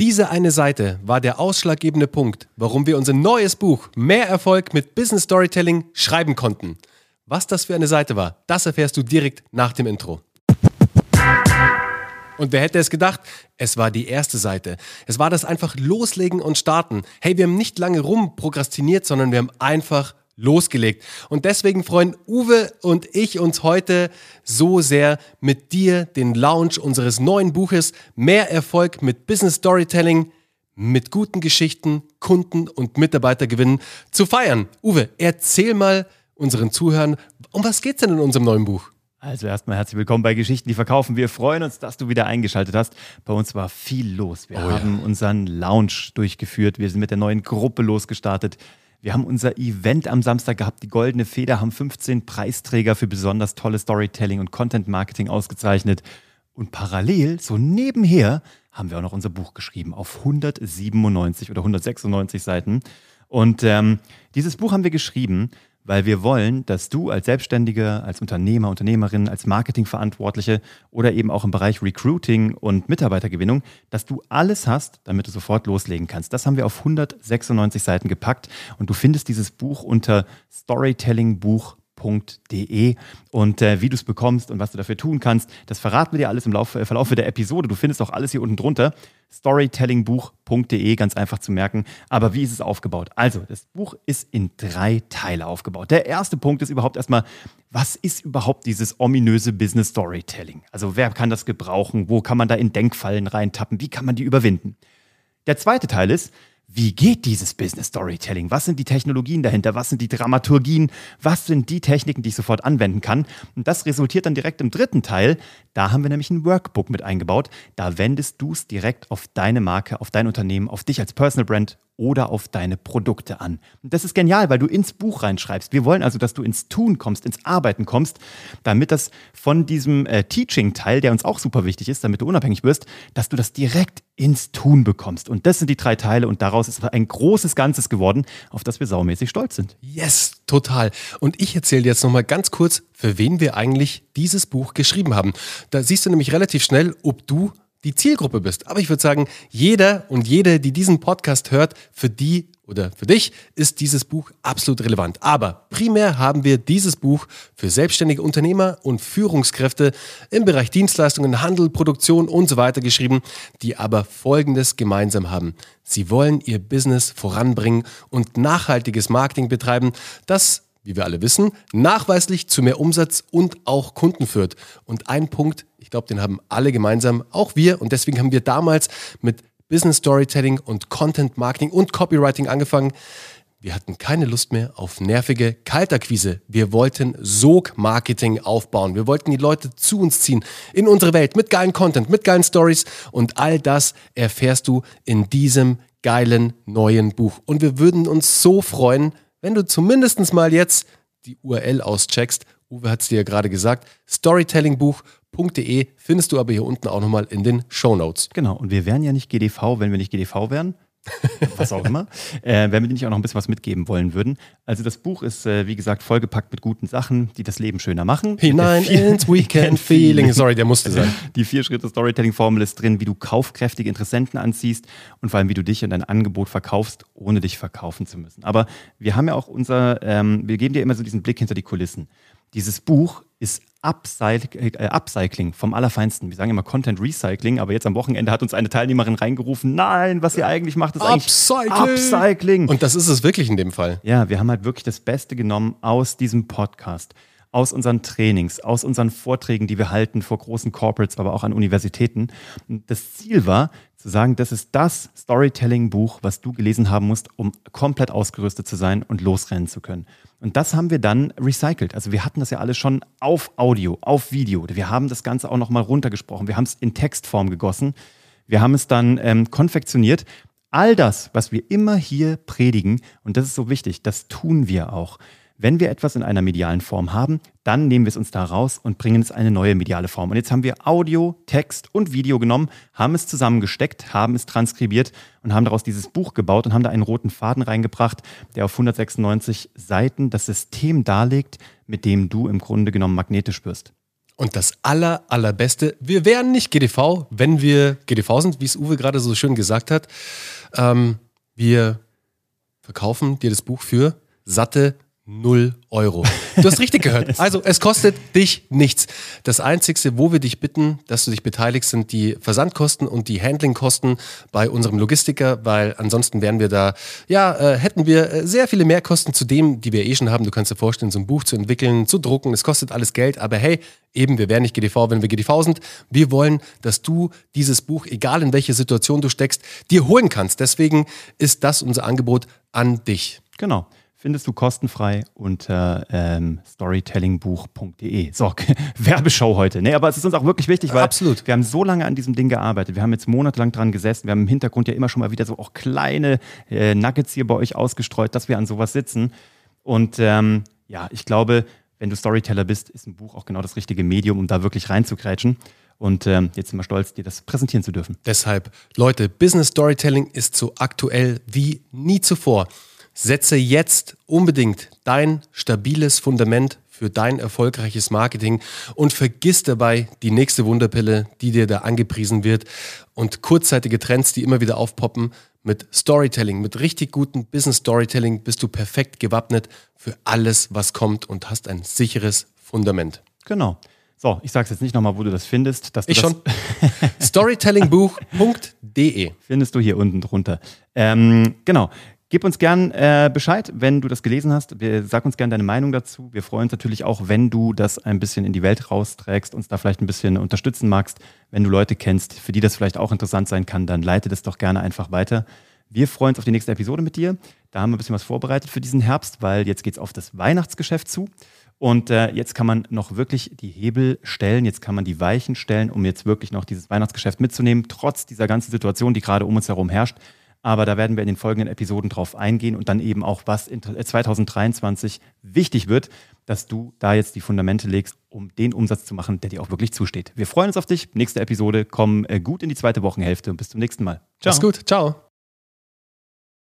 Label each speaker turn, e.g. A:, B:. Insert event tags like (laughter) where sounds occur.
A: Diese eine Seite war der ausschlaggebende Punkt, warum wir unser neues Buch Mehr Erfolg mit Business Storytelling schreiben konnten. Was das für eine Seite war, das erfährst du direkt nach dem Intro. Und wer hätte es gedacht? Es war die erste Seite. Es war das einfach loslegen und starten. Hey, wir haben nicht lange rumprokrastiniert, sondern wir haben einfach losgelegt. Und deswegen freuen Uwe und ich uns heute so sehr, mit dir den Launch unseres neuen Buches Mehr Erfolg mit Business Storytelling mit guten Geschichten, Kunden und Mitarbeitergewinnen zu feiern. Uwe, erzähl mal unseren Zuhörern, um was geht's denn in unserem neuen Buch?
B: Also erstmal herzlich willkommen bei Geschichten, die verkaufen. Wir freuen uns, dass du wieder eingeschaltet hast. Bei uns war viel los. Wir oh, haben ja. unseren Lounge durchgeführt. Wir sind mit der neuen Gruppe losgestartet. Wir haben unser Event am Samstag gehabt, die Goldene Feder, haben 15 Preisträger für besonders tolle Storytelling und Content Marketing ausgezeichnet. Und parallel, so nebenher, haben wir auch noch unser Buch geschrieben auf 197 oder 196 Seiten. Und ähm, dieses Buch haben wir geschrieben, weil wir wollen, dass du als Selbstständiger, als Unternehmer, Unternehmerin, als Marketingverantwortliche oder eben auch im Bereich Recruiting und Mitarbeitergewinnung, dass du alles hast, damit du sofort loslegen kannst. Das haben wir auf 196 Seiten gepackt und du findest dieses Buch unter Storytellingbuch storytellingbuch.de und äh, wie du es bekommst und was du dafür tun kannst, das verraten wir dir alles im Laufe, äh, Verlauf der Episode. Du findest auch alles hier unten drunter. Storytellingbuch.de, ganz einfach zu merken. Aber wie ist es aufgebaut? Also, das Buch ist in drei Teile aufgebaut. Der erste Punkt ist überhaupt erstmal, was ist überhaupt dieses ominöse Business Storytelling? Also, wer kann das gebrauchen? Wo kann man da in Denkfallen reintappen? Wie kann man die überwinden? Der zweite Teil ist, wie geht dieses Business Storytelling? Was sind die Technologien dahinter? Was sind die Dramaturgien? Was sind die Techniken, die ich sofort anwenden kann? Und das resultiert dann direkt im dritten Teil. Da haben wir nämlich ein Workbook mit eingebaut. Da wendest du es direkt auf deine Marke, auf dein Unternehmen, auf dich als Personal Brand oder auf deine Produkte an. Das ist genial, weil du ins Buch reinschreibst. Wir wollen also, dass du ins Tun kommst, ins Arbeiten kommst, damit das von diesem äh, Teaching-Teil, der uns auch super wichtig ist, damit du unabhängig wirst, dass du das direkt ins Tun bekommst. Und das sind die drei Teile und daraus ist ein großes Ganzes geworden, auf das wir saumäßig stolz sind.
A: Yes, total. Und ich erzähle dir jetzt nochmal ganz kurz, für wen wir eigentlich dieses Buch geschrieben haben. Da siehst du nämlich relativ schnell, ob du die Zielgruppe bist. Aber ich würde sagen, jeder und jede, die diesen Podcast hört, für die oder für dich ist dieses Buch absolut relevant. Aber primär haben wir dieses Buch für selbstständige Unternehmer und Führungskräfte im Bereich Dienstleistungen, Handel, Produktion und so weiter geschrieben, die aber Folgendes gemeinsam haben. Sie wollen ihr Business voranbringen und nachhaltiges Marketing betreiben, das wie wir alle wissen, nachweislich zu mehr Umsatz und auch Kunden führt. Und ein Punkt, ich glaube, den haben alle gemeinsam, auch wir. Und deswegen haben wir damals mit Business Storytelling und Content Marketing und Copywriting angefangen. Wir hatten keine Lust mehr auf nervige Kaltakquise. Wir wollten Sog-Marketing aufbauen. Wir wollten die Leute zu uns ziehen in unsere Welt mit geilen Content, mit geilen Stories und all das erfährst du in diesem geilen neuen Buch. Und wir würden uns so freuen, wenn du zumindest mal jetzt die URL auscheckst. Uwe hat es dir ja gerade gesagt. Storytellingbuch.de findest du aber hier unten auch nochmal in den Show Notes.
B: Genau, und wir wären ja nicht GDV, wenn wir nicht GDV wären was auch immer, äh, wenn wir nicht auch noch ein bisschen was mitgeben wollen würden. Also das Buch ist, äh, wie gesagt, vollgepackt mit guten Sachen, die das Leben schöner machen.
A: Hinein ins Weekend (laughs) Feeling. Sorry, der musste sein. (laughs)
B: Die vier Schritte Storytelling-Formel ist drin, wie du kaufkräftige Interessenten anziehst und vor allem, wie du dich und dein Angebot verkaufst, ohne dich verkaufen zu müssen. Aber wir haben ja auch unser, ähm, wir geben dir immer so diesen Blick hinter die Kulissen. Dieses Buch ist Upcycling, äh, Upcycling vom Allerfeinsten. Wir sagen immer Content Recycling, aber jetzt am Wochenende hat uns eine Teilnehmerin reingerufen, nein, was ihr eigentlich macht, ist Upcycling. eigentlich Upcycling.
A: Und das ist es wirklich in dem Fall.
B: Ja, wir haben halt wirklich das Beste genommen aus diesem Podcast, aus unseren Trainings, aus unseren Vorträgen, die wir halten vor großen Corporates, aber auch an Universitäten. Das Ziel war, zu sagen, das ist das Storytelling-Buch, was du gelesen haben musst, um komplett ausgerüstet zu sein und losrennen zu können. Und das haben wir dann recycelt. Also wir hatten das ja alles schon auf Audio, auf Video. Wir haben das Ganze auch nochmal runtergesprochen. Wir haben es in Textform gegossen. Wir haben es dann ähm, konfektioniert. All das, was wir immer hier predigen, und das ist so wichtig, das tun wir auch. Wenn wir etwas in einer medialen Form haben, dann nehmen wir es uns da raus und bringen es eine neue mediale Form. Und jetzt haben wir Audio, Text und Video genommen, haben es zusammengesteckt, haben es transkribiert und haben daraus dieses Buch gebaut und haben da einen roten Faden reingebracht, der auf 196 Seiten das System darlegt, mit dem du im Grunde genommen magnetisch wirst.
A: Und das aller, allerbeste, wir wären nicht GDV, wenn wir GDV sind, wie es Uwe gerade so schön gesagt hat. Ähm, wir verkaufen dir das Buch für satte 0 Euro. Du hast richtig gehört. Also es kostet dich nichts. Das Einzige, wo wir dich bitten, dass du dich beteiligst, sind die Versandkosten und die Handlingkosten bei unserem Logistiker, weil ansonsten wären wir da, ja, äh, hätten wir äh, sehr viele Mehrkosten zu dem, die wir eh schon haben. Du kannst dir vorstellen, so ein Buch zu entwickeln, zu drucken. Es kostet alles Geld, aber hey, eben, wir wären nicht GDV, wenn wir GDV sind. Wir wollen, dass du dieses Buch, egal in welche Situation du steckst, dir holen kannst. Deswegen ist das unser Angebot an dich.
B: Genau findest du kostenfrei unter ähm, storytellingbuch.de. So, (laughs) Werbeshow heute. Nee, aber es ist uns auch wirklich wichtig, weil
A: Absolut.
B: wir haben so lange an diesem Ding gearbeitet. Wir haben jetzt monatelang dran gesessen. Wir haben im Hintergrund ja immer schon mal wieder so auch kleine äh, Nuggets hier bei euch ausgestreut, dass wir an sowas sitzen. Und ähm, ja, ich glaube, wenn du Storyteller bist, ist ein Buch auch genau das richtige Medium, um da wirklich reinzukrätschen. Und ähm, jetzt sind wir stolz, dir das präsentieren zu dürfen.
A: Deshalb, Leute, Business Storytelling ist so aktuell wie nie zuvor. Setze jetzt unbedingt dein stabiles Fundament für dein erfolgreiches Marketing und vergiss dabei die nächste Wunderpille, die dir da angepriesen wird und kurzzeitige Trends, die immer wieder aufpoppen. Mit Storytelling, mit richtig gutem Business Storytelling bist du perfekt gewappnet für alles, was kommt und hast ein sicheres Fundament.
B: Genau. So, ich sag's jetzt nicht nochmal, wo du das findest. Dass
A: ich
B: das
A: schon. (laughs) Storytellingbuch.de
B: findest du hier unten drunter. Ähm, genau. Gib uns gern äh, Bescheid, wenn du das gelesen hast. Wir, sag uns gern deine Meinung dazu. Wir freuen uns natürlich auch, wenn du das ein bisschen in die Welt rausträgst, uns da vielleicht ein bisschen unterstützen magst. Wenn du Leute kennst, für die das vielleicht auch interessant sein kann, dann leite das doch gerne einfach weiter. Wir freuen uns auf die nächste Episode mit dir. Da haben wir ein bisschen was vorbereitet für diesen Herbst, weil jetzt geht es auf das Weihnachtsgeschäft zu. Und äh, jetzt kann man noch wirklich die Hebel stellen, jetzt kann man die Weichen stellen, um jetzt wirklich noch dieses Weihnachtsgeschäft mitzunehmen, trotz dieser ganzen Situation, die gerade um uns herum herrscht. Aber da werden wir in den folgenden Episoden drauf eingehen und dann eben auch, was in 2023 äh, wichtig wird, dass du da jetzt die Fundamente legst, um den Umsatz zu machen, der dir auch wirklich zusteht. Wir freuen uns auf dich. Nächste Episode. Komm äh, gut in die zweite Wochenhälfte und bis zum nächsten Mal.
A: Ciao. Mach's gut. Ciao.